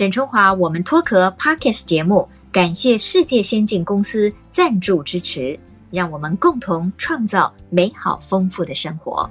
沈春华，我们脱壳 Podcast 节目，感谢世界先进公司赞助支持，让我们共同创造美好丰富的生活。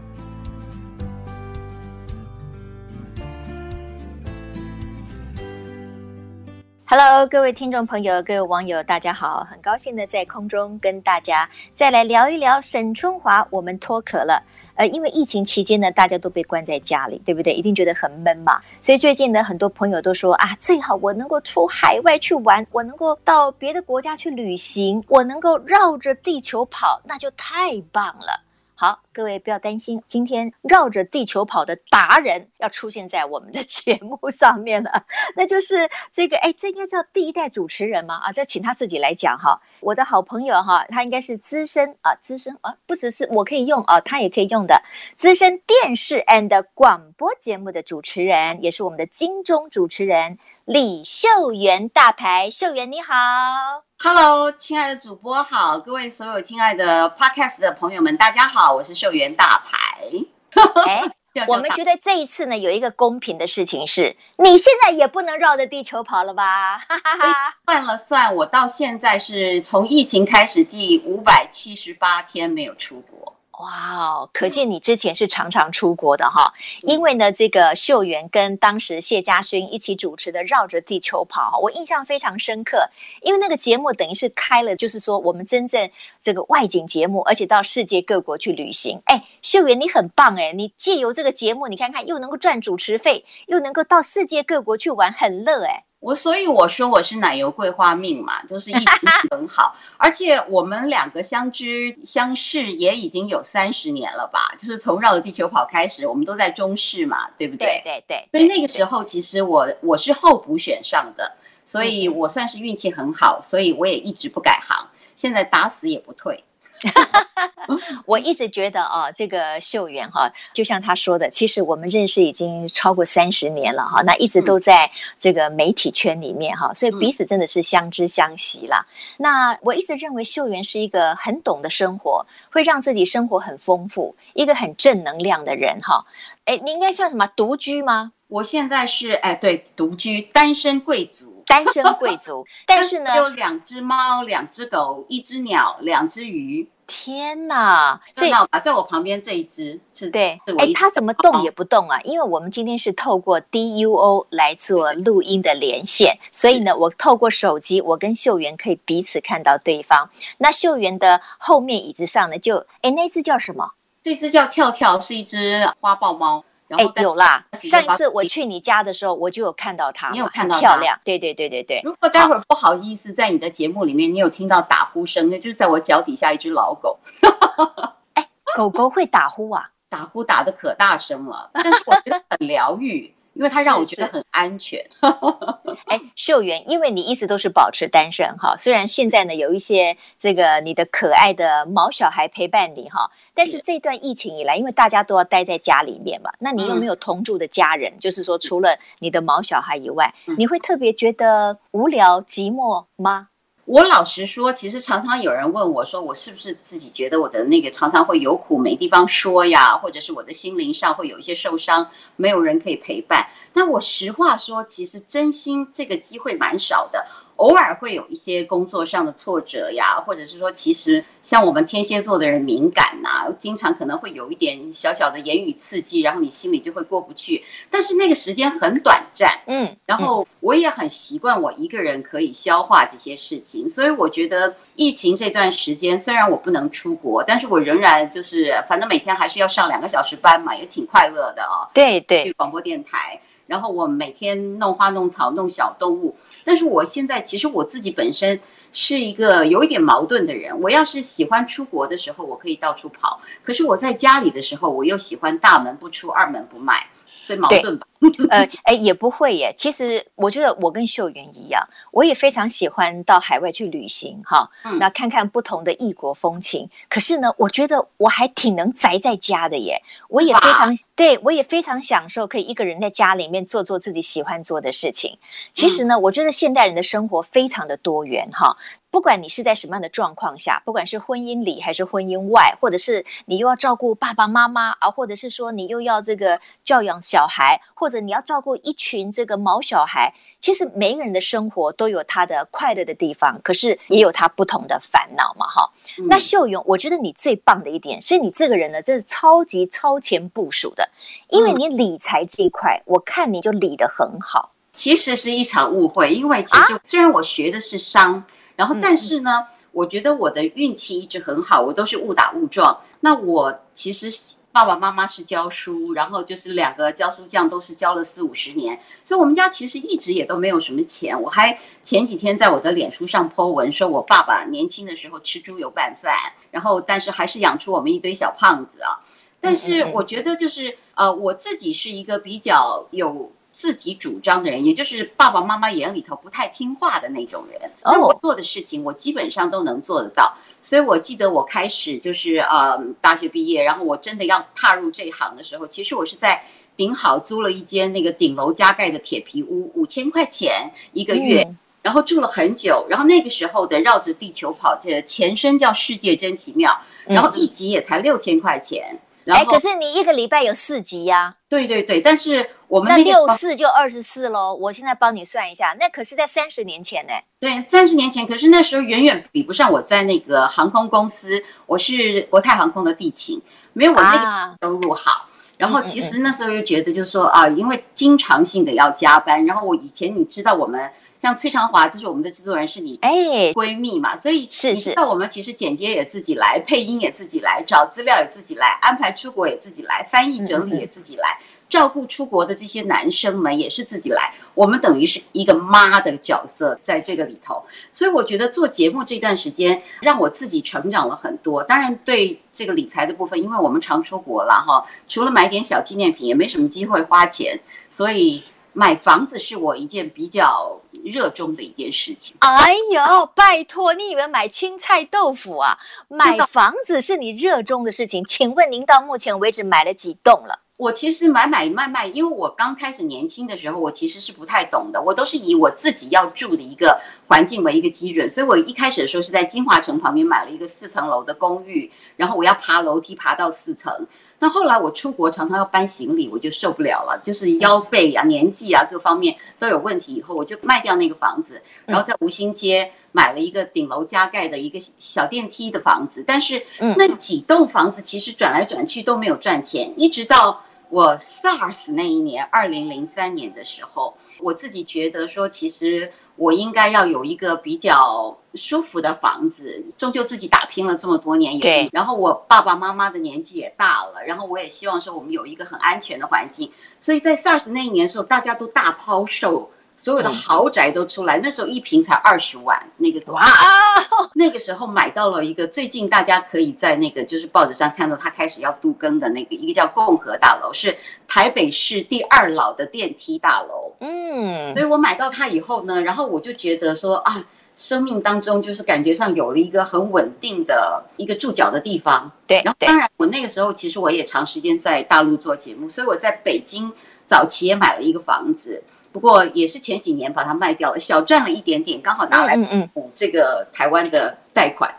Hello，各位听众朋友，各位网友，大家好，很高兴的在空中跟大家再来聊一聊沈春华，我们脱壳了。呃，因为疫情期间呢，大家都被关在家里，对不对？一定觉得很闷嘛。所以最近呢，很多朋友都说啊，最好我能够出海外去玩，我能够到别的国家去旅行，我能够绕着地球跑，那就太棒了。好，各位不要担心，今天绕着地球跑的达人要出现在我们的 节目上面了，那就是这个，哎，这应该叫第一代主持人吗？啊，这请他自己来讲哈。我的好朋友哈，他应该是资深啊，资深啊，不只是我可以用啊，他也可以用的资深电视 and 广播节目的主持人，也是我们的金钟主持人李秀媛大牌，秀媛你好。Hello，亲爱的主播好，各位所有亲爱的 Podcast 的朋友们，大家好，我是秀媛大牌。哎，我们觉得这一次呢，有一个公平的事情是，你现在也不能绕着地球跑了吧？哈哈哈。算了算，我到现在是从疫情开始第五百七十八天没有出国。哇哦，可见你之前是常常出国的哈。因为呢，这个秀媛跟当时谢家勋一起主持的《绕着地球跑》，我印象非常深刻。因为那个节目等于是开了，就是说我们真正这个外景节目，而且到世界各国去旅行。哎，秀媛你很棒哎，你借由这个节目，你看看又能够赚主持费，又能够到世界各国去玩，很乐哎。我所以我说我是奶油桂花命嘛，就是一直 很好，而且我们两个相知相识也已经有三十年了吧，就是从绕着地球跑开始，我们都在中视嘛，对不对？对对对。所以那个时候其实我我是候补选上的，所以我算是运气很好，所以我也一直不改行，现在打死也不退。我一直觉得哦，这个秀媛哈，就像他说的，其实我们认识已经超过三十年了哈，那一直都在这个媒体圈里面哈，所以彼此真的是相知相惜啦。那我一直认为秀媛是一个很懂得生活，会让自己生活很丰富，一个很正能量的人哈。哎，你应该算什么独居吗？我现在是哎，对，独居单身贵族。单身贵族，但是呢，有两只猫，两只狗，一只鸟，两只鱼。天哪！所以啊，在我旁边这一只是对，哎，它怎么动也不动啊？因为我们今天是透过 DUO 来做录音的连线，所以呢，我透过手机，我跟秀媛可以彼此看到对方。那秀媛的后面椅子上呢，就哎，那只叫什么？这只叫跳跳，是一只花豹猫。哎，有啦！上一次我去你家的时候，我就有看到它，你有看到它？漂亮，对对对对对。如果待会儿不好意思，在你的节目里面，你有听到打呼声，那就是在我脚底下一只老狗。哎，狗狗会打呼啊？打呼打的可大声了，但是我觉得很疗愈。因为它让我觉得很安全。哎，秀媛，因为你一直都是保持单身哈，虽然现在呢有一些这个你的可爱的毛小孩陪伴你哈，但是这段疫情以来，因为大家都要待在家里面嘛，那你有没有同住的家人？嗯、就是说，除了你的毛小孩以外，嗯、你会特别觉得无聊寂寞吗？我老实说，其实常常有人问我说，我是不是自己觉得我的那个常常会有苦没地方说呀，或者是我的心灵上会有一些受伤，没有人可以陪伴。那我实话说，其实真心这个机会蛮少的。偶尔会有一些工作上的挫折呀，或者是说，其实像我们天蝎座的人敏感呐，经常可能会有一点小小的言语刺激，然后你心里就会过不去。但是那个时间很短暂，嗯，然后我也很习惯我一个人可以消化这些事情，所以我觉得疫情这段时间，虽然我不能出国，但是我仍然就是反正每天还是要上两个小时班嘛，也挺快乐的哦。对对，去广播电台。然后我每天弄花弄草弄小动物，但是我现在其实我自己本身是一个有一点矛盾的人。我要是喜欢出国的时候，我可以到处跑；可是我在家里的时候，我又喜欢大门不出二门不迈。所以矛盾吧？呃，哎，也不会耶。其实我觉得我跟秀媛一样，我也非常喜欢到海外去旅行，哈，嗯、那看看不同的异国风情。可是呢，我觉得我还挺能宅在家的耶。我也非常，哇对，我也非常享受可以一个人在家里面做做自己喜欢做的事情。其实呢，嗯、我觉得现代人的生活非常的多元，哈。不管你是在什么样的状况下，不管是婚姻里还是婚姻外，或者是你又要照顾爸爸妈妈啊，或者是说你又要这个教养小孩，或者你要照顾一群这个毛小孩，其实每个人的生活都有他的快乐的地方，可是也有他不同的烦恼嘛，哈、嗯。那秀勇，我觉得你最棒的一点是你这个人呢，这是超级超前部署的，因为你理财这一块，我看你就理得很好。其实是一场误会，因为其实虽然我学的是商。啊然后，但是呢，我觉得我的运气一直很好，我都是误打误撞。那我其实爸爸妈妈是教书，然后就是两个教书匠都是教了四五十年，所以我们家其实一直也都没有什么钱。我还前几天在我的脸书上 po 文说，我爸爸年轻的时候吃猪油拌饭，然后但是还是养出我们一堆小胖子啊。但是我觉得就是呃，我自己是一个比较有。自己主张的人，也就是爸爸妈妈眼里头不太听话的那种人。那我做的事情，我基本上都能做得到。所以我记得我开始就是呃大学毕业，然后我真的要踏入这一行的时候，其实我是在顶好租了一间那个顶楼加盖的铁皮屋，五千块钱一个月，然后住了很久。然后那个时候的绕着地球跑，的前身叫世界真奇妙，然后一集也才六千块钱。哎，可是你一个礼拜有四集呀？啊？对对对，但是我们那六四就二十四喽。我现在帮你算一下，那可是在三十年前呢。对，三十年前，可是那时候远远比不上我在那个航空公司，我是国泰航空的地勤，没有我那个收入好。啊、然后其实那时候又觉得，就是说啊，因为经常性的要加班，然后我以前你知道我们。像崔长华就是我们的制作人，是你哎闺蜜嘛，所以是是。那我们其实剪接也自己来，配音也自己来，找资料也自己来，安排出国也自己来，翻译整理也自己来，照顾出国的这些男生们也是自己来。我们等于是一个妈的角色在这个里头，所以我觉得做节目这段时间让我自己成长了很多。当然，对这个理财的部分，因为我们常出国了哈，除了买点小纪念品，也没什么机会花钱，所以买房子是我一件比较。热衷的一件事情。哎呦，拜托，你以为买青菜豆腐啊？买房子是你热衷的事情。请问您到目前为止买了几栋了？我其实买买卖卖，因为我刚开始年轻的时候，我其实是不太懂的。我都是以我自己要住的一个环境为一个基准，所以我一开始的时候是在金华城旁边买了一个四层楼的公寓，然后我要爬楼梯爬到四层。那后来我出国常常要搬行李，我就受不了了，就是腰背啊、年纪啊各方面都有问题。以后我就卖掉那个房子，然后在吴兴街买了一个顶楼加盖的一个小电梯的房子。但是那几栋房子其实转来转去都没有赚钱，一直到我 SARS 那一年，二零零三年的时候，我自己觉得说其实。我应该要有一个比较舒服的房子，终究自己打拼了这么多年，也对。然后我爸爸妈妈的年纪也大了，然后我也希望说我们有一个很安全的环境。所以在 SARS 那一年的时候，大家都大抛售。所有的豪宅都出来，那时候一平才二十万，那个哇，那个时候买到了一个最近大家可以在那个就是报纸上看到它开始要都更的那个一个叫共和大楼，是台北市第二老的电梯大楼。嗯，所以我买到它以后呢，然后我就觉得说啊，生命当中就是感觉上有了一个很稳定的一个住脚的地方。对，然后当然我那个时候其实我也长时间在大陆做节目，所以我在北京早期也买了一个房子。不过也是前几年把它卖掉了，小赚了一点点，刚好拿来补这个台湾的贷款。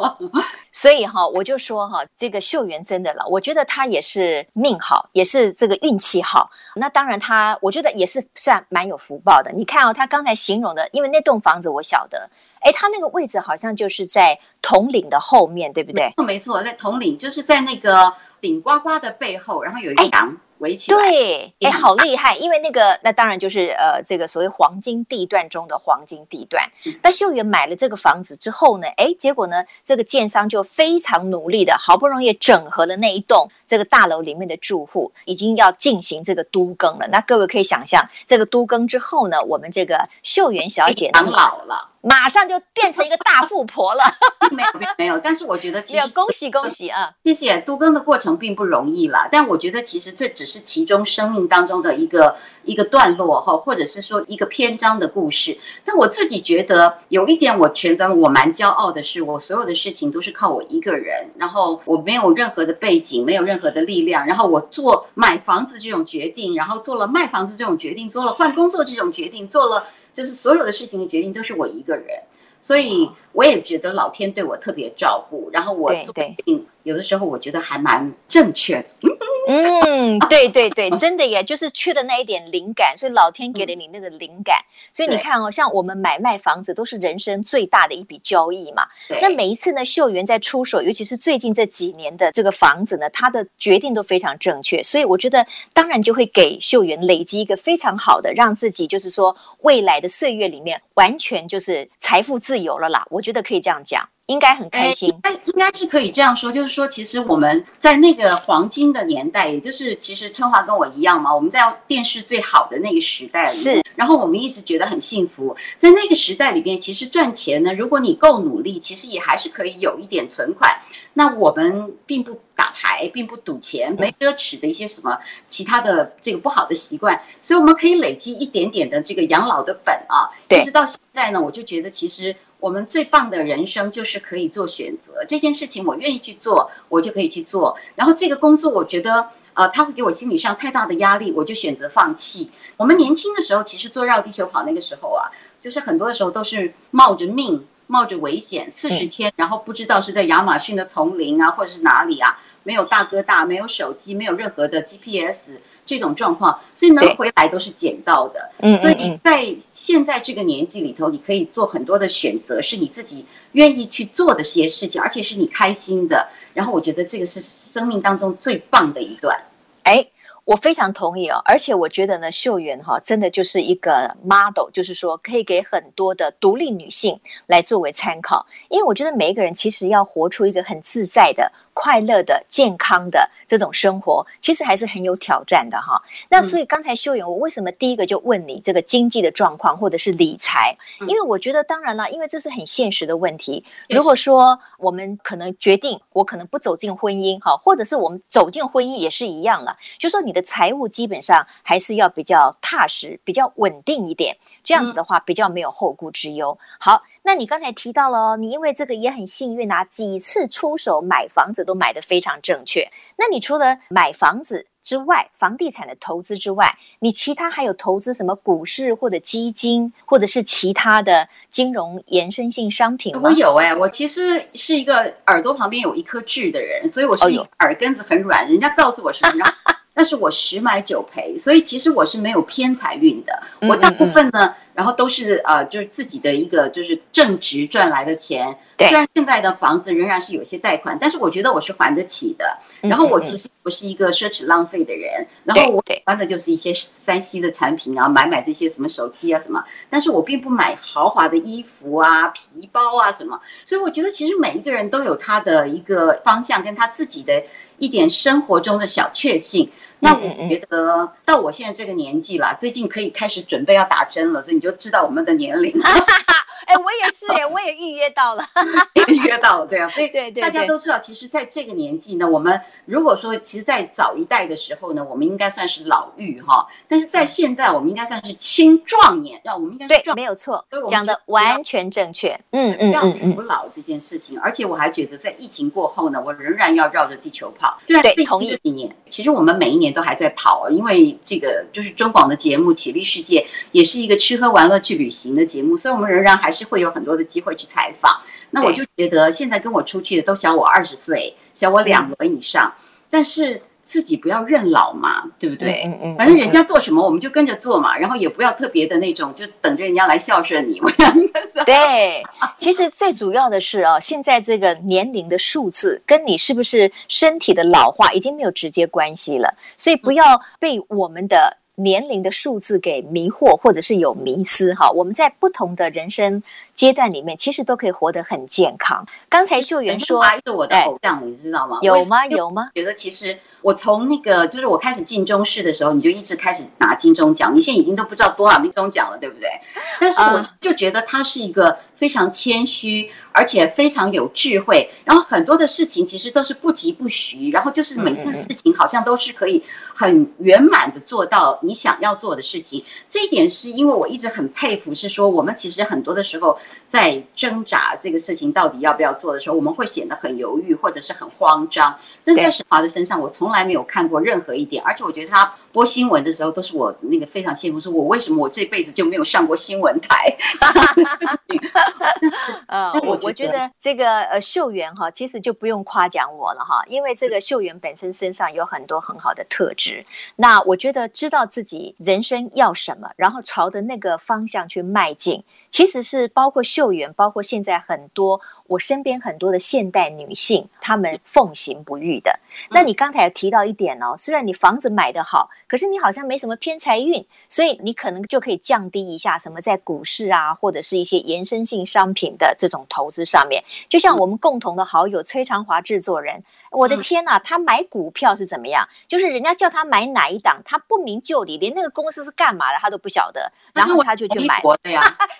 所以哈，我就说哈，这个秀媛真的了，我觉得她也是命好，也是这个运气好。那当然她，我觉得也是算蛮有福报的。你看哦，她刚才形容的，因为那栋房子我晓得，哎，他那个位置好像就是在统领的后面，对不对？没错，在统领，就是在那个顶呱呱的背后，然后有一个墙。围起来，对，哎，好厉害！因为那个，那当然就是呃，这个所谓黄金地段中的黄金地段。那秀媛买了这个房子之后呢，哎，结果呢，这个建商就非常努力的，好不容易整合了那一栋这个大楼里面的住户，已经要进行这个都更了。那各位可以想象，这个都更之后呢，我们这个秀媛小姐当老了。马上就变成一个大富婆了，没有没有没有，但是我觉得其实恭喜恭喜啊，谢谢。多更的过程并不容易啦，但我觉得其实这只是其中生命当中的一个一个段落哈，或者是说一个篇章的故事。但我自己觉得有一点，我觉得我蛮骄傲的是，我所有的事情都是靠我一个人，然后我没有任何的背景，没有任何的力量，然后我做买房子这种决定，然后做了卖房子这种决定，做了换工作这种决定，做了。就是所有的事情的决定都是我一个人，所以我也觉得老天对我特别照顾，然后我做决定，有的时候我觉得还蛮正确的。嗯，对对对，真的耶，就是缺的那一点灵感，所以老天给了你那个灵感。嗯、所以你看哦，像我们买卖房子都是人生最大的一笔交易嘛。对。那每一次呢，秀媛在出手，尤其是最近这几年的这个房子呢，他的决定都非常正确。所以我觉得，当然就会给秀媛累积一个非常好的，让自己就是说未来的岁月里面完全就是财富自由了啦。我觉得可以这样讲。应该很开心，应应该是可以这样说，就是说，其实我们在那个黄金的年代，也就是其实春华跟我一样嘛，我们在电视最好的那个时代里，是，然后我们一直觉得很幸福，在那个时代里边，其实赚钱呢，如果你够努力，其实也还是可以有一点存款。那我们并不打牌，并不赌钱，没奢侈的一些什么其他的这个不好的习惯，所以我们可以累积一点点的这个养老的本啊。对，一直到现在呢，我就觉得其实。我们最棒的人生就是可以做选择，这件事情我愿意去做，我就可以去做。然后这个工作，我觉得，呃，他会给我心理上太大的压力，我就选择放弃。我们年轻的时候，其实做绕地球跑那个时候啊，就是很多的时候都是冒着命、冒着危险，四十天，然后不知道是在亚马逊的丛林啊，或者是哪里啊，没有大哥大，没有手机，没有任何的 GPS。这种状况，所以能回来都是捡到的。嗯，所以在现在这个年纪里头，你可以做很多的选择，是你自己愿意去做的些事情，而且是你开心的。然后我觉得这个是生命当中最棒的一段。哎，我非常同意哦，而且我觉得呢，秀媛哈真的就是一个 model，就是说可以给很多的独立女性来作为参考，因为我觉得每一个人其实要活出一个很自在的。快乐的、健康的这种生活，其实还是很有挑战的哈。那所以刚才秀媛，我为什么第一个就问你这个经济的状况，或者是理财？因为我觉得，当然了，因为这是很现实的问题。如果说我们可能决定，我可能不走进婚姻哈，或者是我们走进婚姻也是一样了，就说你的财务基本上还是要比较踏实、比较稳定一点，这样子的话比较没有后顾之忧。好。那你刚才提到了哦，你因为这个也很幸运啊，几次出手买房子都买得非常正确。那你除了买房子之外，房地产的投资之外，你其他还有投资什么股市或者基金，或者是其他的金融延伸性商品吗？我有哎、欸，我其实是一个耳朵旁边有一颗痣的人，所以我是一耳根子很软。人家告诉我什么，但是我十买九赔，所以其实我是没有偏财运的。我大部分呢。嗯嗯嗯然后都是呃，就是自己的一个就是正职赚来的钱。对。虽然现在的房子仍然是有些贷款，但是我觉得我是还得起的。然后我其实不是一个奢侈浪费的人。然后我喜欢的就是一些三 C 的产品啊，买买这些什么手机啊什么。但是我并不买豪华的衣服啊、皮包啊什么。所以我觉得其实每一个人都有他的一个方向，跟他自己的一点生活中的小确幸。那我觉得到我现在这个年纪了，最近可以开始准备要打针了，所以你就知道我们的年龄。哎，我也是哎，我也预约到了，预约到了，对啊，所以对对，大家都知道，其实在这个年纪呢，我们如果说，其实，在早一代的时候呢，我们应该算是老妪哈，但是在现在，我们应该算是青壮年，让我们应该对，没有错，讲的完全正确，嗯嗯嗯嗯，不老这件事情，而且我还觉得，在疫情过后呢，我仍然要绕着地球跑，对，同意这几年，其实我们每一年都还在跑，因为这个就是中广的节目《启立世界》也是一个吃喝玩乐去旅行的节目，所以我们仍然还是。是会有很多的机会去采访，那我就觉得现在跟我出去的都小我二十岁，小我两轮以上，但是自己不要认老嘛，对不对？嗯嗯，反正人家做什么我们就跟着做嘛，然后也不要特别的那种，就等着人家来孝顺你。我想 应该是对，其实最主要的是哦，现在这个年龄的数字跟你是不是身体的老化已经没有直接关系了，所以不要被我们的。年龄的数字给迷惑，或者是有迷思哈。我们在不同的人生阶段里面，其实都可以活得很健康。刚才秀媛说，是我的偶像，你知道吗？有吗？有吗？觉得其实我从那个就是我开始进中视的时候，你就一直开始拿金钟奖，你现在已经都不知道多少金钟奖了，对不对？但是我就觉得他是一个。非常谦虚，而且非常有智慧。然后很多的事情其实都是不疾不徐，然后就是每次事情好像都是可以很圆满的做到你想要做的事情。这一点是因为我一直很佩服，是说我们其实很多的时候在挣扎这个事情到底要不要做的时候，我们会显得很犹豫或者是很慌张。但在沈华的身上，我从来没有看过任何一点，而且我觉得他。播新闻的时候，都是我那个非常羡慕，说我为什么我这辈子就没有上过新闻台？呃，我我觉得这个呃秀媛哈，其实就不用夸奖我了哈，因为这个秀媛本身身上有很多很好的特质。那我觉得知道自己人生要什么，然后朝着那个方向去迈进，其实是包括秀媛，包括现在很多我身边很多的现代女性，她们奉行不育的。那你刚才有提到一点哦，虽然你房子买得好，可是你好像没什么偏财运，所以你可能就可以降低一下什么在股市啊，或者是一些延伸性商品的这种投资上面。就像我们共同的好友崔长华制作人，我的天呐，他买股票是怎么样？就是人家叫他买哪一档，他不明就里，连那个公司是干嘛的他都不晓得，然后他就去买。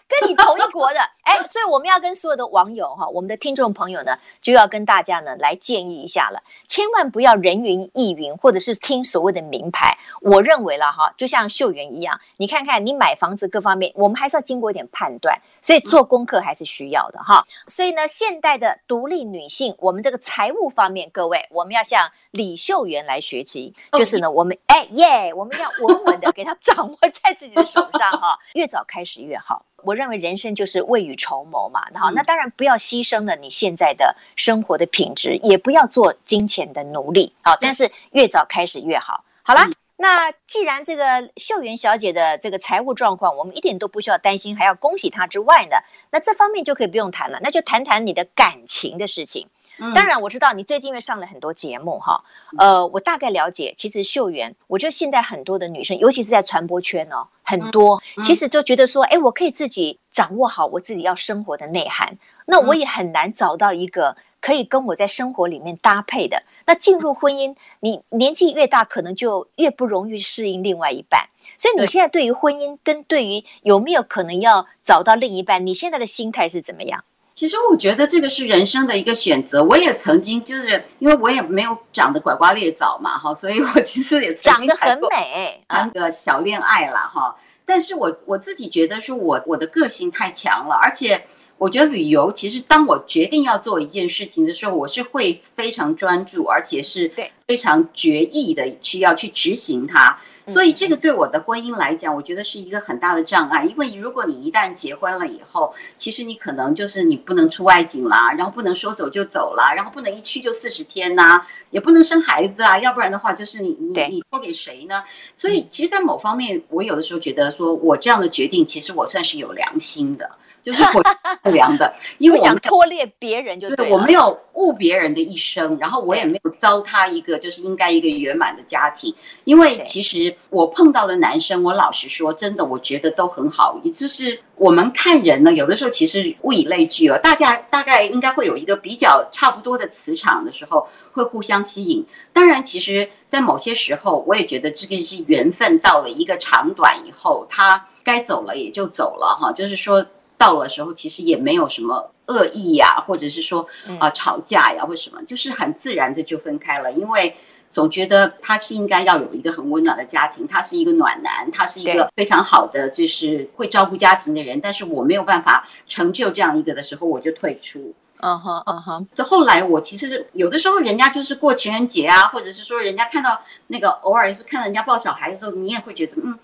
跟你同一国的，哎，所以我们要跟所有的网友哈，我们的听众朋友呢，就要跟大家呢来建议一下了，千万。不要人云亦云，或者是听所谓的名牌。我认为了哈，就像秀媛一样，你看看你买房子各方面，我们还是要经过一点判断，所以做功课还是需要的哈。所以呢，现代的独立女性，我们这个财务方面，各位我们要向李秀媛来学习，就是呢，我们哎耶，我们要稳稳的给她掌握在自己的手上哈，越早开始越好。我认为人生就是未雨绸缪嘛，然后那当然不要牺牲了你现在的生活的品质，也不要做金钱的奴隶，好，但是越早开始越好。好了，那既然这个秀媛小姐的这个财务状况，我们一点都不需要担心，还要恭喜她之外呢，那这方面就可以不用谈了，那就谈谈你的感情的事情。当然我知道你最近因为上了很多节目哈，呃，我大概了解，其实秀媛，我觉得现在很多的女生，尤其是在传播圈哦，很多其实就觉得说，哎，我可以自己掌握好我自己要生活的内涵，那我也很难找到一个可以跟我在生活里面搭配的。那进入婚姻，你年纪越大，可能就越不容易适应另外一半。所以你现在对于婚姻跟对于有没有可能要找到另一半，你现在的心态是怎么样？其实我觉得这个是人生的一个选择。我也曾经就是因为我也没有长得拐瓜裂枣嘛，哈，所以我其实也曾经长得很美，谈个小恋爱了哈。但是我我自己觉得说我我的个性太强了，而且我觉得旅游其实当我决定要做一件事情的时候，我是会非常专注，而且是非常决意的去要去执行它。所以这个对我的婚姻来讲，我觉得是一个很大的障碍。因为如果你一旦结婚了以后，其实你可能就是你不能出外景啦，然后不能说走就走啦，然后不能一去就四十天呐、啊，也不能生孩子啊，要不然的话就是你你你托给谁呢？所以其实，在某方面，我有的时候觉得说我这样的决定，其实我算是有良心的。就是我不良的，因为我想拖累别人就对，对，我没有误别人的一生，然后我也没有糟蹋一个就是应该一个圆满的家庭。因为其实我碰到的男生，我老实说，真的我觉得都很好。也就是我们看人呢，有的时候其实物以类聚哦，大家大概应该会有一个比较差不多的磁场的时候，会互相吸引。当然，其实，在某些时候，我也觉得这个是缘分到了一个长短以后，他该走了也就走了哈，就是说。到了时候，其实也没有什么恶意呀，或者是说啊吵架呀，或什么，就是很自然的就分开了。因为总觉得他是应该要有一个很温暖的家庭，他是一个暖男，他是一个非常好的，就是会照顾家庭的人。但是我没有办法成就这样一个的时候，我就退出。嗯哼，嗯哼。就后来我其实有的时候，人家就是过情人节啊，或者是说人家看到那个偶尔是看到人家抱小孩的时候，你也会觉得嗯。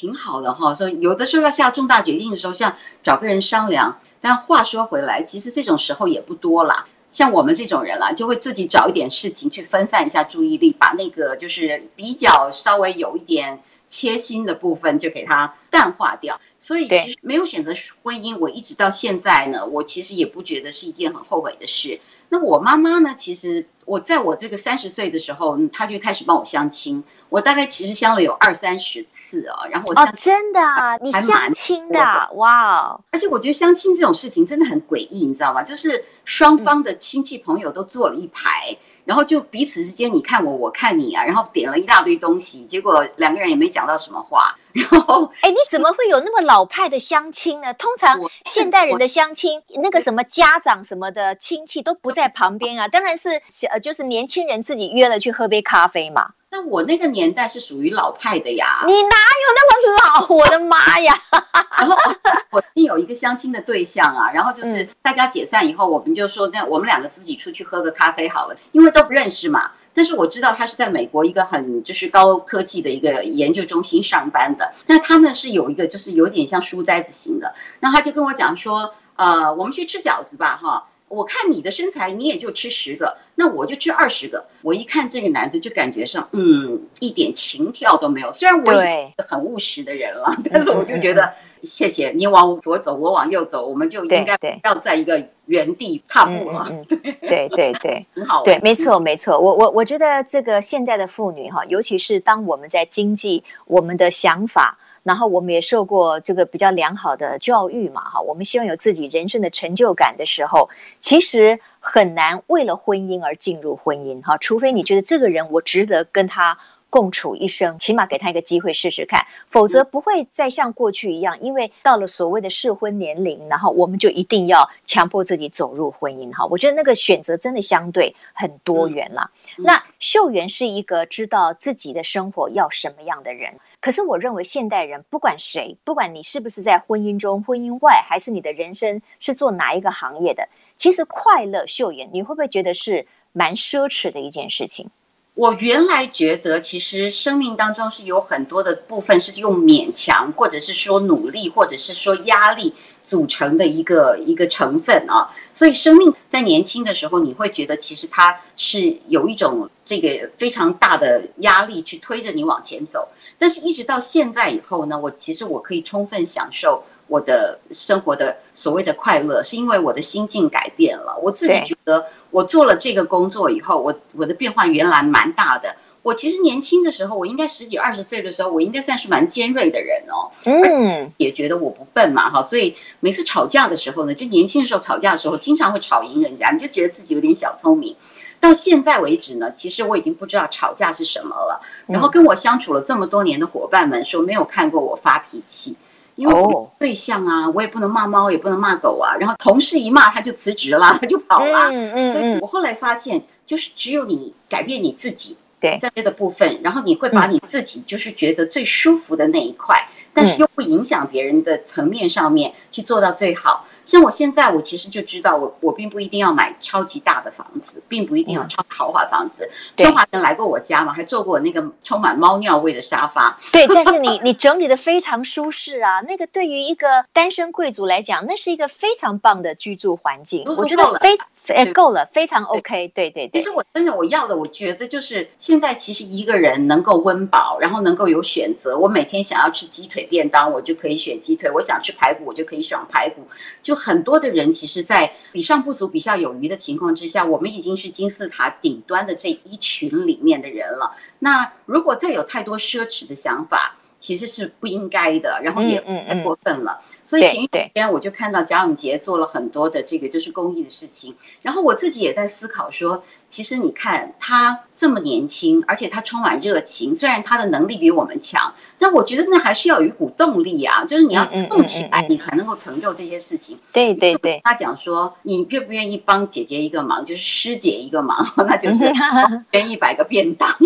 挺好的哈，所以有的时候要下重大决定的时候，像找个人商量。但话说回来，其实这种时候也不多啦。像我们这种人啦，就会自己找一点事情去分散一下注意力，把那个就是比较稍微有一点切心的部分就给它淡化掉。所以其实没有选择婚姻，我一直到现在呢，我其实也不觉得是一件很后悔的事。那我妈妈呢，其实。我在我这个三十岁的时候，她就开始帮我相亲。我大概其实相了有二三十次啊，然后我哦，真的，你相亲的哇哦！而且我觉得相亲这种事情真的很诡异，你知道吗？就是双方的亲戚朋友都坐了一排。然后就彼此之间，你看我，我看你啊，然后点了一大堆东西，结果两个人也没讲到什么话。然后，哎，你怎么会有那么老派的相亲呢？通常现代人的相亲，那个什么家长什么的亲戚都不在旁边啊，当然是呃，就是年轻人自己约了去喝杯咖啡嘛。那我那个年代是属于老派的呀，你哪有那么老？我的妈呀！然后我有一个相亲的对象啊，然后就是大家解散以后，我们就说，那我们两个自己出去喝个咖啡好了，因为都不认识嘛。但是我知道他是在美国一个很就是高科技的一个研究中心上班的。那他呢是有一个就是有点像书呆子型的，然后他就跟我讲说，呃，我们去吃饺子吧，哈。我看你的身材，你也就吃十个，那我就吃二十个。我一看这个男的，就感觉上，嗯，一点情调都没有。虽然我也是很务实的人了，但是我就觉得，谢谢你往左走，我往右走，我们就应该要在一个原地踏步了。对对对对，很好。对，没错没错。我我我觉得这个现在的妇女哈，尤其是当我们在经济，我们的想法。然后我们也受过这个比较良好的教育嘛，哈，我们希望有自己人生的成就感的时候，其实很难为了婚姻而进入婚姻，哈，除非你觉得这个人我值得跟他共处一生，起码给他一个机会试试看，否则不会再像过去一样，因为到了所谓的适婚年龄，然后我们就一定要强迫自己走入婚姻，哈，我觉得那个选择真的相对很多元了。那秀媛是一个知道自己的生活要什么样的人。可是我认为现代人不管谁，不管你是不是在婚姻中、婚姻外，还是你的人生是做哪一个行业的，其实快乐秀媛，你会不会觉得是蛮奢侈的一件事情？我原来觉得，其实生命当中是有很多的部分是用勉强，或者是说努力，或者是说压力组成的一个一个成分啊。所以生命在年轻的时候，你会觉得其实它是有一种这个非常大的压力去推着你往前走。但是，一直到现在以后呢，我其实我可以充分享受我的生活的所谓的快乐，是因为我的心境改变了。我自己觉得，我做了这个工作以后，我我的变化原来蛮大的。我其实年轻的时候，我应该十几二十岁的时候，我应该算是蛮尖锐的人哦。嗯，也觉得我不笨嘛，哈。所以每次吵架的时候呢，就年轻的时候吵架的时候，经常会吵赢人家，你就觉得自己有点小聪明。到现在为止呢，其实我已经不知道吵架是什么了。然后跟我相处了这么多年的伙伴们说，没有看过我发脾气，因为我对象啊，我也不能骂猫，也不能骂狗啊。然后同事一骂他就辞职了，他就跑了。嗯嗯。所以我后来发现，就是只有你改变你自己，对，在这个部分，然后你会把你自己就是觉得最舒服的那一块，但是又不影响别人的层面上面去做到最好。像我现在，我其实就知道我，我我并不一定要买超级大的房子，并不一定要超豪华房子。春华曾来过我家嘛，还坐过那个充满猫尿味的沙发。对，但是你你整理的非常舒适啊，那个对于一个单身贵族来讲，那是一个非常棒的居住环境。我觉得非。哎，够了，非常 OK，对对对。其实我真的我要的，我觉得就是现在，其实一个人能够温饱，然后能够有选择。我每天想要吃鸡腿便当，我就可以选鸡腿；我想吃排骨，我就可以选排骨。就很多的人，其实，在比上不足，比下有余的情况之下，我们已经是金字塔顶端的这一群里面的人了。那如果再有太多奢侈的想法，其实是不应该的，然后也太过分了。嗯嗯嗯所以前一天我就看到贾永杰做了很多的这个就是公益的事情，然后我自己也在思考说，其实你看他这么年轻，而且他充满热情，虽然他的能力比我们强，但我觉得那还是要有一股动力啊，就是你要动起来，你才能够成就这些事情。对对对，他讲说，你愿不愿意帮姐姐一个忙，就是师姐一个忙，那就是捐 一百个便当。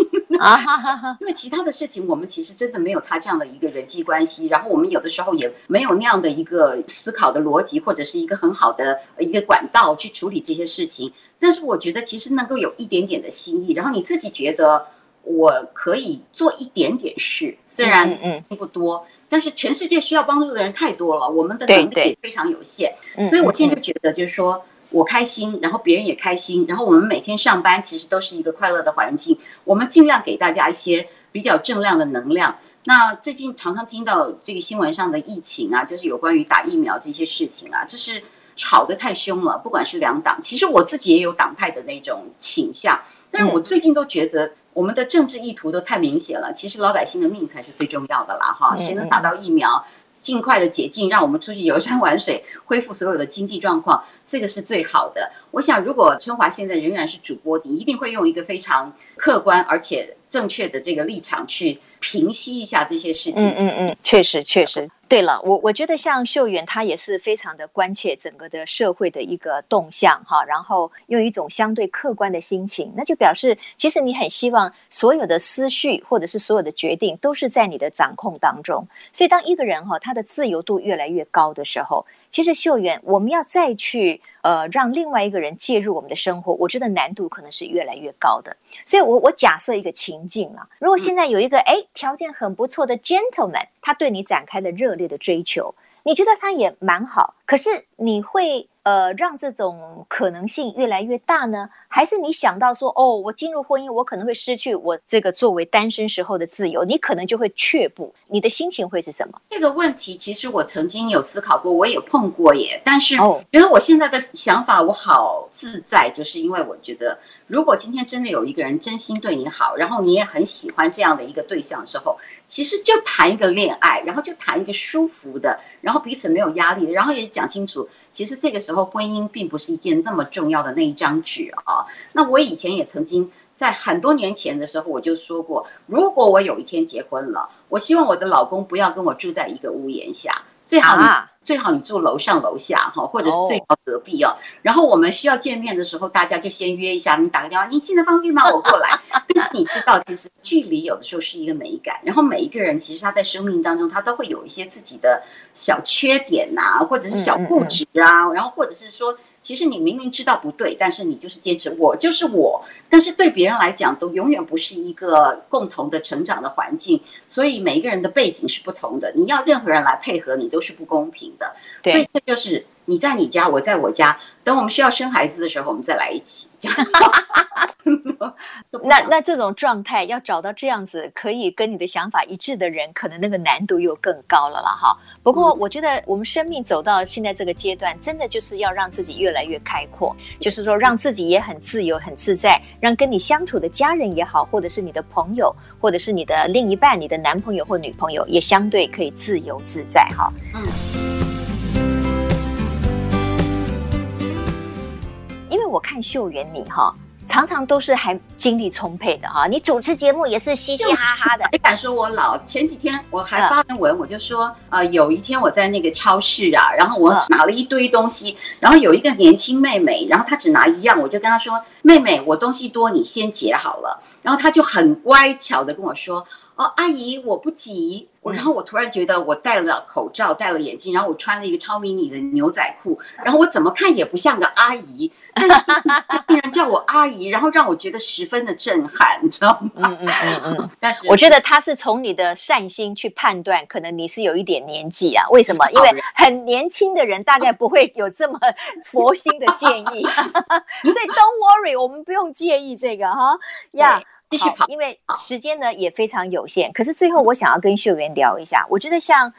啊哈哈哈！因为其他的事情，我们其实真的没有他这样的一个人际关系，然后我们有的时候也没有那样的一个思考的逻辑，或者是一个很好的一个管道去处理这些事情。但是我觉得，其实能够有一点点的心意，然后你自己觉得我可以做一点点事，虽然嗯不多，但是全世界需要帮助的人太多了，我们的能力也非常有限，所以我现在就觉得，就是说。我开心，然后别人也开心，然后我们每天上班其实都是一个快乐的环境。我们尽量给大家一些比较正量的能量。那最近常常听到这个新闻上的疫情啊，就是有关于打疫苗这些事情啊，就是吵得太凶了。不管是两党，其实我自己也有党派的那种倾向，但是我最近都觉得我们的政治意图都太明显了。其实老百姓的命才是最重要的啦，哈，谁能打到疫苗？尽快的解禁，让我们出去游山玩水，恢复所有的经济状况，这个是最好的。我想，如果春华现在仍然是主播，你一定会用一个非常客观而且正确的这个立场去平息一下这些事情。嗯嗯嗯，确实确实。对了，我我觉得像秀媛，她也是非常的关切整个的社会的一个动向哈，然后用一种相对客观的心情，那就表示其实你很希望所有的思绪或者是所有的决定都是在你的掌控当中。所以当一个人哈他的自由度越来越高的时候，其实秀媛，我们要再去呃让另外一个人介入我们的生活，我觉得难度可能是越来越高的。所以我，我我假设一个情境啊，如果现在有一个哎条件很不错的 gentleman，他对你展开了热烈的追求，你觉得他也蛮好，可是你会。呃，让这种可能性越来越大呢？还是你想到说，哦，我进入婚姻，我可能会失去我这个作为单身时候的自由，你可能就会却步。你的心情会是什么？这个问题其实我曾经有思考过，我也碰过耶。但是，因为我现在的想法，我好自在，就是因为我觉得。如果今天真的有一个人真心对你好，然后你也很喜欢这样的一个对象的时候，其实就谈一个恋爱，然后就谈一个舒服的，然后彼此没有压力的，然后也讲清楚，其实这个时候婚姻并不是一件那么重要的那一张纸啊。那我以前也曾经在很多年前的时候我就说过，如果我有一天结婚了，我希望我的老公不要跟我住在一个屋檐下，最好你。啊最好你住楼上楼下哈，或者是最好隔壁哦。然后我们需要见面的时候，大家就先约一下，你打个电话，你现在方便吗？我过来。但是你知道，其实距离有的时候是一个美感。然后每一个人其实他在生命当中，他都会有一些自己的小缺点呐，或者是小固执啊，然后或者是说。其实你明明知道不对，但是你就是坚持，我就是我。但是对别人来讲，都永远不是一个共同的成长的环境，所以每一个人的背景是不同的。你要任何人来配合你，都是不公平的。对，所以这就是。你在你家，我在我家。等我们需要生孩子的时候，我们再来一起。那那这种状态，要找到这样子可以跟你的想法一致的人，可能那个难度又更高了啦。哈。不过，我觉得我们生命走到现在这个阶段，真的就是要让自己越来越开阔，就是说让自己也很自由、很自在，让跟你相处的家人也好，或者是你的朋友，或者是你的另一半、你的男朋友或女朋友，也相对可以自由自在。哈，嗯。因为我看秀媛你哈，常常都是还精力充沛的哈。你主持节目也是嘻嘻哈哈的。你敢说我老？前几天我还发了文，我就说啊、呃，有一天我在那个超市啊，然后我拿了一堆东西，然后有一个年轻妹妹，然后她只拿一样，我就跟她说：“妹妹，我东西多，你先结好了。”然后她就很乖巧的跟我说：“哦，阿姨，我不急。”我然后我突然觉得我戴了口罩，戴了眼镜，然后我穿了一个超迷你的牛仔裤，然后我怎么看也不像个阿姨，但是竟然叫我阿姨，然后让我觉得十分的震撼，你知道吗？嗯嗯嗯嗯。但是我觉得他是从你的善心去判断，可能你是有一点年纪啊？为什么？因为很年轻的人大概不会有这么 佛心的建议，所以 Don't worry，我们不用介意这个哈呀。Yeah. 继续跑，因为时间呢也非常有限。可是最后，我想要跟秀媛聊一下。我觉得像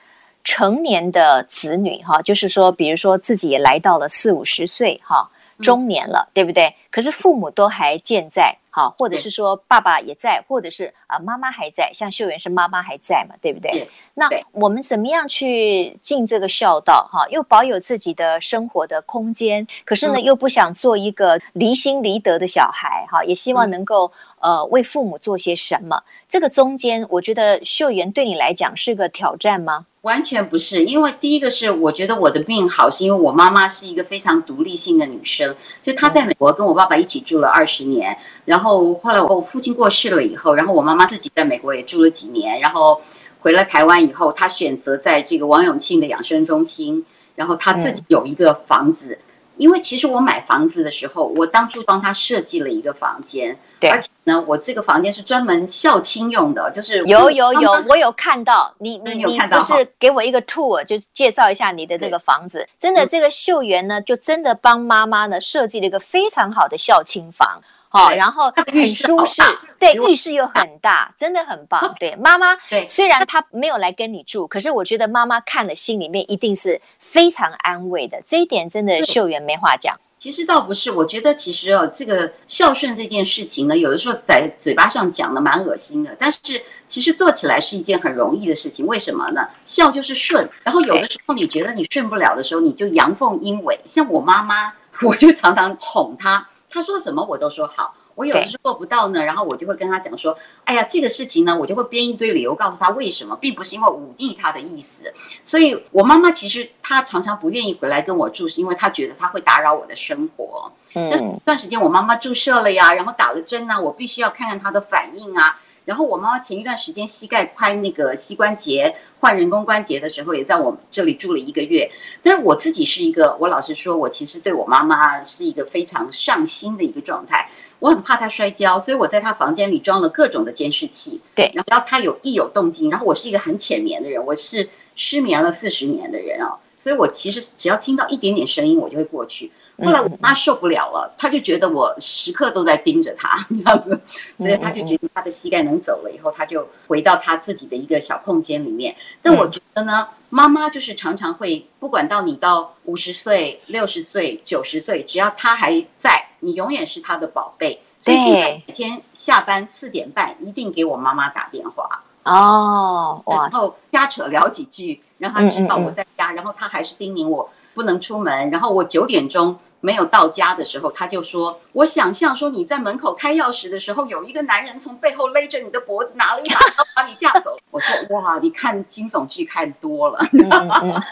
成年的子女哈，就是说，比如说自己也来到了四五十岁哈，中年了，对不对？可是父母都还健在。好，或者是说爸爸也在，或者是啊妈妈还在，像秀媛是妈妈还在嘛，对不对？对，那我们怎么样去尽这个孝道哈？又保有自己的生活的空间，可是呢又不想做一个离心离德的小孩哈，也希望能够呃为父母做些什么。这个中间，我觉得秀媛对你来讲是个挑战吗？完全不是，因为第一个是我觉得我的命好，是因为我妈妈是一个非常独立性的女生，就她在美国跟我爸爸一起住了二十年，然后后来我父亲过世了以后，然后我妈妈自己在美国也住了几年，然后回了台湾以后，她选择在这个王永庆的养生中心，然后她自己有一个房子。嗯因为其实我买房子的时候，我当初帮他设计了一个房间，对，而且呢，我这个房间是专门孝亲用的，就是有有有，我有看到。你你你不是给我一个 tour，就介绍一下你的这个房子，真的这个秀媛呢，就真的帮妈妈呢设计了一个非常好的孝亲房。好，然后很舒适，对，浴室又很大，真的很棒。对，妈妈，对，虽然她没有来跟你住，可是我觉得妈妈看了心里面一定是非常安慰的。这一点真的秀媛没话讲。其实倒不是，我觉得其实哦，这个孝顺这件事情呢，有的时候在嘴巴上讲的蛮恶心的，但是其实做起来是一件很容易的事情。为什么呢？孝就是顺，然后有的时候你觉得你顺不了的时候，你就阳奉阴违。像我妈妈，我就常常哄她。他说什么我都说好，我有的时候做不到呢，然后我就会跟他讲说，哎呀，这个事情呢，我就会编一堆理由告诉他为什么，并不是因为忤逆他的意思。所以我妈妈其实她常常不愿意回来跟我住，是因为她觉得她会打扰我的生活。嗯，但是一段时间我妈妈注射了呀，然后打了针啊，我必须要看看她的反应啊。然后我妈妈前一段时间膝盖拍那个膝关节换人工关节的时候，也在我这里住了一个月。但是我自己是一个，我老实说，我其实对我妈妈是一个非常上心的一个状态。我很怕她摔跤，所以我在她房间里装了各种的监视器。对，然后她有一有动静，然后我是一个很浅眠的人，我是失眠了四十年的人啊，所以我其实只要听到一点点声音，我就会过去。后来我妈受不了了，她就觉得我时刻都在盯着她 这样子，所以她就觉得她的膝盖能走了以后，她就回到她自己的一个小空间里面。但我觉得呢，妈妈就是常常会，不管到你到五十岁、六十岁、九十岁，只要她还在，你永远是她的宝贝。所以每天下班四点半一定给我妈妈打电话哦，然后瞎扯聊几句，让她知道我在家，然后她还是叮咛我不能出门，然后我九点钟。没有到家的时候，他就说：“我想象说你在门口开钥匙的时候，有一个男人从背后勒着你的脖子，拿了一把刀把你架走。”我说：“哇，你看惊悚剧看多了。嗯”嗯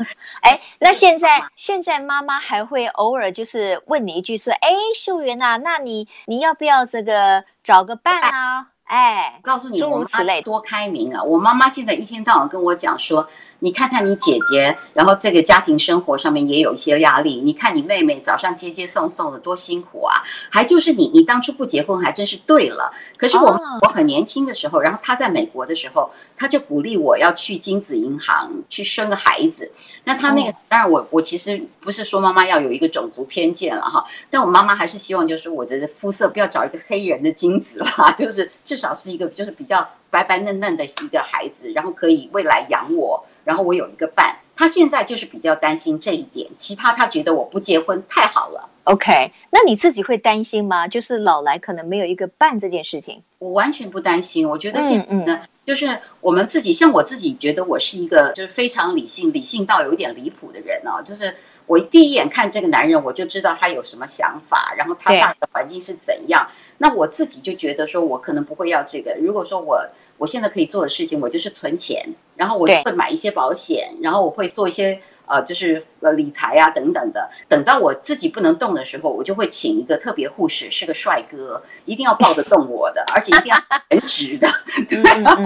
哎，那现在现在妈妈还会偶尔就是问你一句说：“哎，秀媛呐，那你你要不要这个找个伴啊？”哎，告诉你，诸如此类，多开明啊！我妈妈现在一天到晚跟我讲说。你看看你姐姐，然后这个家庭生活上面也有一些压力。你看你妹妹早上接接送送的多辛苦啊！还就是你，你当初不结婚还真是对了。可是我、oh. 我很年轻的时候，然后她在美国的时候，她就鼓励我要去精子银行去生个孩子。那她那个、oh. 当然我我其实不是说妈妈要有一个种族偏见了哈，但我妈妈还是希望就是我的肤色不要找一个黑人的精子啦，就是至少是一个就是比较白白嫩嫩的一个孩子，然后可以未来养我。然后我有一个伴，他现在就是比较担心这一点，其他他觉得我不结婚太好了。OK，那你自己会担心吗？就是老来可能没有一个伴这件事情，我完全不担心。我觉得现在呢，就是我们自己，像我自己觉得我是一个就是非常理性，理性到有一点离谱的人哦。就是我第一眼看这个男人，我就知道他有什么想法，然后他大的环境是怎样。那我自己就觉得说，我可能不会要这个。如果说我。我现在可以做的事情，我就是存钱，然后我会买一些保险，然后我会做一些呃，就是呃理财啊等等的。等到我自己不能动的时候，我就会请一个特别护士，是个帅哥，一定要抱得动我的，而且一定要很直的，对，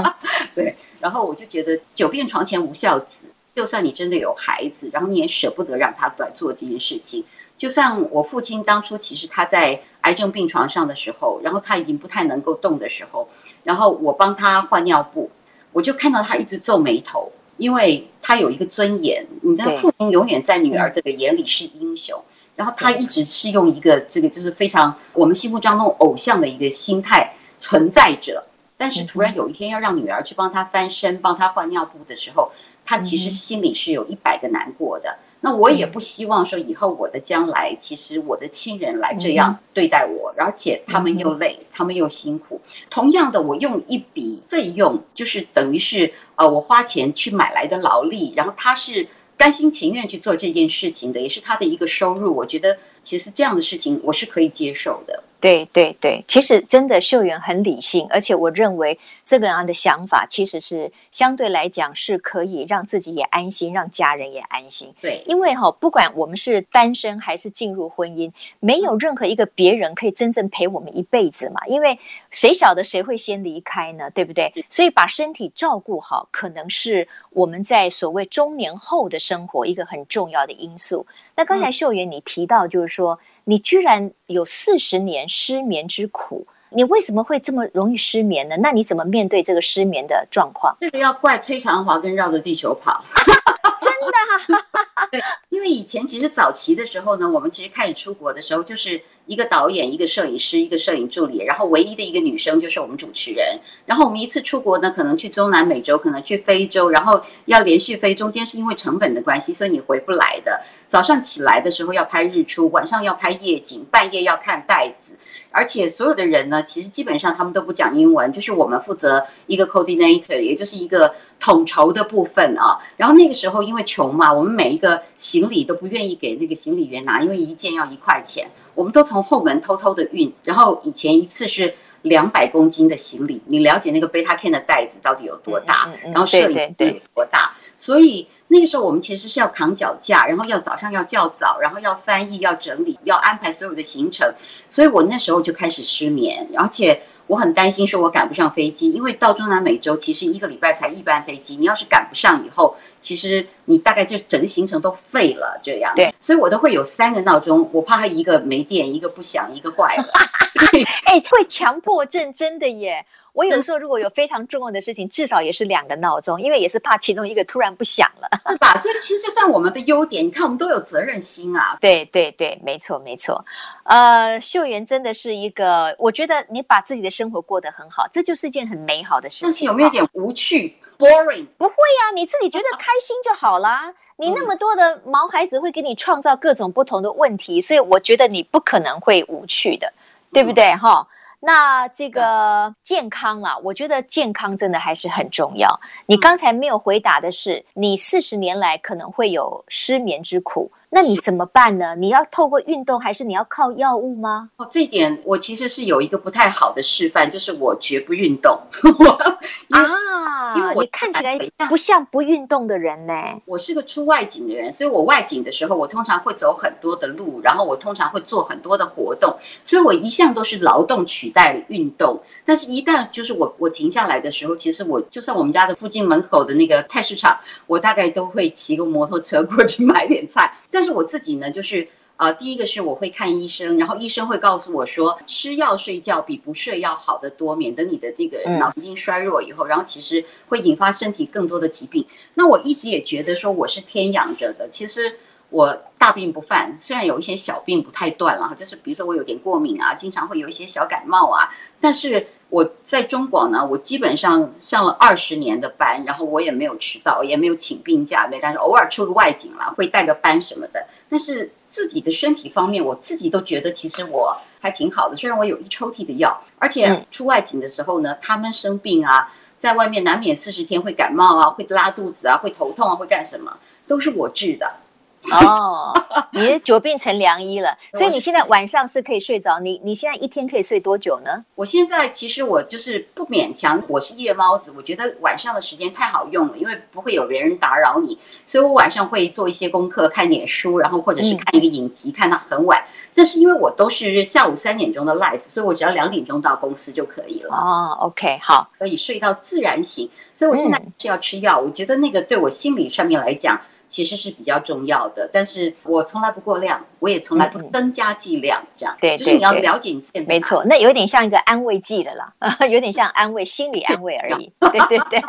对。然后我就觉得久病床前无孝子，就算你真的有孩子，然后你也舍不得让他来做这件事情。就像我父亲当初，其实他在癌症病床上的时候，然后他已经不太能够动的时候，然后我帮他换尿布，我就看到他一直皱眉头，因为他有一个尊严。你的父亲永远在女儿这个眼里是英雄，然后他一直是用一个这个就是非常我们心目当中偶像的一个心态存在着。但是突然有一天要让女儿去帮他翻身、帮他换尿布的时候，他其实心里是有一百个难过的。那我也不希望说以后我的将来，其实我的亲人来这样对待我，而且他们又累，他们又辛苦。同样的，我用一笔费用，就是等于是呃，我花钱去买来的劳力，然后他是甘心情愿去做这件事情的，也是他的一个收入。我觉得其实这样的事情我是可以接受的。对对对，其实真的秀媛很理性，而且我认为这个样的想法其实是相对来讲是可以让自己也安心，让家人也安心。对，因为哈，不管我们是单身还是进入婚姻，没有任何一个别人可以真正陪我们一辈子嘛。因为谁晓得谁会先离开呢？对不对？所以把身体照顾好，可能是我们在所谓中年后的生活一个很重要的因素。那刚才秀媛你提到，就是说。你居然有四十年失眠之苦，你为什么会这么容易失眠呢？那你怎么面对这个失眠的状况？这个要怪崔长华跟绕着地球跑，真的、啊。对，因为以前其实早期的时候呢，我们其实开始出国的时候就是。一个导演，一个摄影师，一个摄影助理，然后唯一的一个女生就是我们主持人。然后我们一次出国呢，可能去中南美洲，可能去非洲，然后要连续飞，中间是因为成本的关系，所以你回不来的。早上起来的时候要拍日出，晚上要拍夜景，半夜要看袋子。而且所有的人呢，其实基本上他们都不讲英文，就是我们负责一个 coordinator，也就是一个统筹的部分啊。然后那个时候因为穷嘛，我们每一个行李都不愿意给那个行李员拿，因为一件要一块钱。我们都从后门偷偷的运，然后以前一次是两百公斤的行李，你了解那个贝塔 can 的袋子到底有多大？然后摄影机有多大？所以那个时候我们其实是要扛脚架，然后要早上要较早，然后要翻译、要整理、要安排所有的行程。所以我那时候就开始失眠，而且我很担心说我赶不上飞机，因为到中南美洲其实一个礼拜才一班飞机，你要是赶不上以后，其实你大概就整个行程都废了这样。对，所以我都会有三个闹钟，我怕它一个没电，一个不响，一个坏了。哎，会强迫症真的耶。我有时候如果有非常重要的事情，至少也是两个闹钟，因为也是怕其中一个突然不响了，是吧？所以其实这算我们的优点。你看，我们都有责任心啊。对对对，没错没错。呃，秀媛真的是一个，我觉得你把自己的生活过得很好，这就是一件很美好的事情。但是有没有点无趣？Boring？不会呀、啊，你自己觉得开心就好啦。你那么多的毛孩子会给你创造各种不同的问题，所以我觉得你不可能会无趣的，对不对？哈。那这个健康啊，我觉得健康真的还是很重要。你刚才没有回答的是，你四十年来可能会有失眠之苦。那你怎么办呢？你要透过运动，还是你要靠药物吗？哦，这一点我其实是有一个不太好的示范，就是我绝不运动。啊，因为我看起来不像不运动的人呢。我是个出外景的人，所以我外景的时候，我通常会走很多的路，然后我通常会做很多的活动，所以我一向都是劳动取代运动。但是，一旦就是我我停下来的时候，其实我就算我们家的附近门口的那个菜市场，我大概都会骑个摩托车过去买点菜。但是我自己呢，就是啊、呃，第一个是我会看医生，然后医生会告诉我说，吃药睡觉比不睡要好得多，免得你的这个脑神经衰弱以后，然后其实会引发身体更多的疾病。那我一直也觉得说我是天养着的，其实。我大病不犯，虽然有一些小病不太断了哈，就是比如说我有点过敏啊，经常会有一些小感冒啊。但是我在中广呢，我基本上上了二十年的班，然后我也没有迟到，也没有请病假，没干什么，偶尔出个外景了，会带个班什么的。但是自己的身体方面，我自己都觉得其实我还挺好的。虽然我有一抽屉的药，而且出外景的时候呢，他们生病啊，在外面难免四十天会感冒啊，会拉肚子啊，会头痛啊，会干什么，都是我治的。哦，你的久病成良医了，所以你现在晚上是可以睡着。你你现在一天可以睡多久呢？我现在其实我就是不勉强，我是夜猫子，我觉得晚上的时间太好用了，因为不会有别人打扰你，所以我晚上会做一些功课，看点书，然后或者是看一个影集，嗯、看到很晚。但是因为我都是下午三点钟的 live，所以我只要两点钟到公司就可以了。哦，OK，好，可以睡到自然醒。所以我现在是要吃药，嗯、我觉得那个对我心理上面来讲。其实是比较重要的，但是我从来不过量，我也从来不增加剂量，这样。对、嗯，就是你要了解你自己。没错，那有点像一个安慰剂的啦，有点像安慰心理安慰而已。对对对。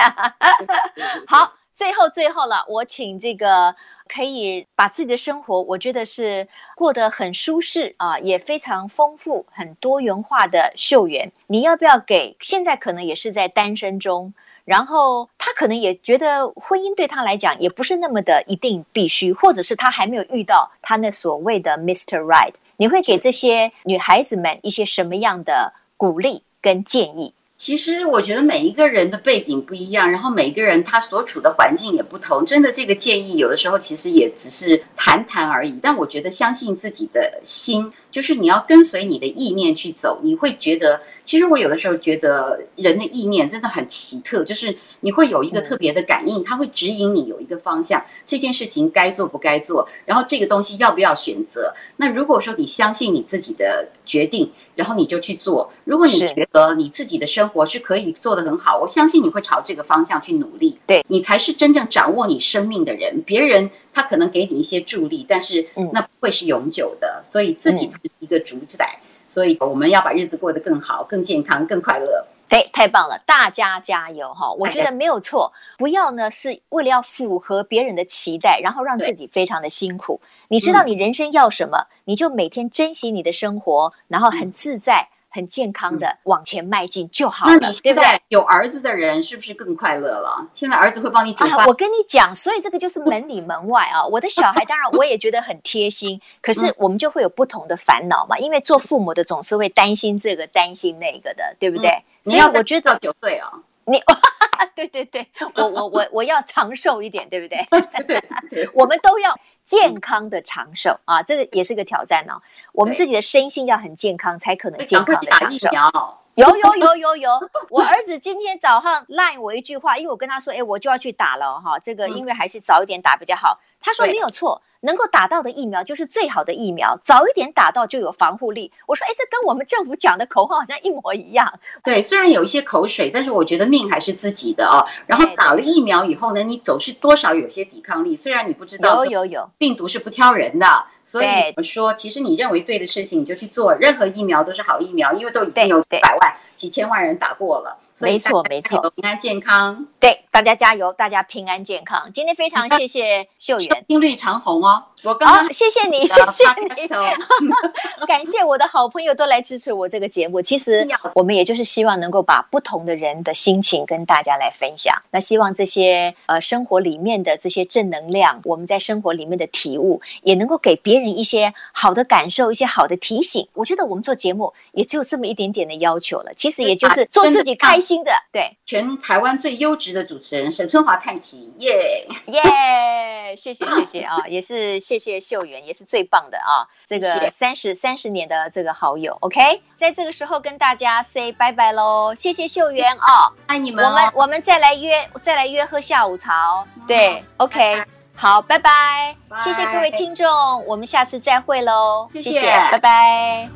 好，最后最后了，我请这个可以把自己的生活，我觉得是过得很舒适啊，也非常丰富、很多元化的秀媛，你要不要给现在可能也是在单身中？然后他可能也觉得婚姻对他来讲也不是那么的一定必须，或者是他还没有遇到他那所谓的 Mr. Right。你会给这些女孩子们一些什么样的鼓励跟建议？其实我觉得每一个人的背景不一样，然后每一个人他所处的环境也不同。真的，这个建议有的时候其实也只是谈谈而已。但我觉得相信自己的心，就是你要跟随你的意念去走，你会觉得。其实我有的时候觉得人的意念真的很奇特，就是你会有一个特别的感应，它会指引你有一个方向，这件事情该做不该做，然后这个东西要不要选择。那如果说你相信你自己的决定，然后你就去做。如果你觉得你自己的生活是可以做得很好，我相信你会朝这个方向去努力。对，你才是真正掌握你生命的人。别人他可能给你一些助力，但是那不会是永久的。所以自己是一个主宰。所以我们要把日子过得更好、更健康、更快乐。对，太棒了，大家加油哈！我觉得没有错，不要呢是为了要符合别人的期待，然后让自己非常的辛苦。你知道你人生要什么，嗯、你就每天珍惜你的生活，然后很自在。嗯很健康的往前迈进就好了，那你现在有儿子的人是不是更快乐了？现在儿子会帮你煮饭。啊，我跟你讲，所以这个就是门里门外啊。我的小孩当然我也觉得很贴心，可是我们就会有不同的烦恼嘛。因为做父母的总是会担心这个担心那个的，对不对？你要我觉得九岁啊，你 对对对，我我我我要长寿一点，对不对？对对对，我们都要。健康的长寿啊，这个也是个挑战哦。我们自己的身心要很健康，才可能健康的长寿。有有有有有，我儿子今天早上赖我一句话，因为我跟他说，哎，我就要去打了哈。这个因为还是早一点打比较好。他说没有错，能够打到的疫苗就是最好的疫苗，早一点打到就有防护力。我说，哎，这跟我们政府讲的口号好像一模一样。对，虽然有一些口水，但是我觉得命还是自己的哦。然后打了疫苗以后呢，你总是多少有些抵抗力，虽然你不知道，有有有，病毒是不挑人的。所以我说，其实你认为对的事情，你就去做。任何疫苗都是好疫苗，因为都已经有百万、几千万人打过了。没错，没错，平安健康。对，大家加油，大家平安健康。今天非常谢谢秀媛，音律长虹哦。我刚刚、哦、谢谢你，谢谢你，感谢我的好朋友都来支持我这个节目。其实我们也就是希望能够把不同的人的心情跟大家来分享。那希望这些呃生活里面的这些正能量，我们在生活里面的体悟，也能够给别人一些好的感受，一些好的提醒。我觉得我们做节目也只有这么一点点的要求了。其实也就是做自己开心的。对，全台湾最优质的主持人沈春华太极，耶耶，谢谢谢谢啊，也是。谢谢秀媛，也是最棒的啊！这个三十三十年的这个好友，OK，在这个时候跟大家 say 拜拜喽！谢谢秀媛哦，爱你们、哦！我们我们再来约，再来约喝下午茶哦。对，OK，好，拜拜！拜谢谢各位听众，我们下次再会喽！谢谢拜拜。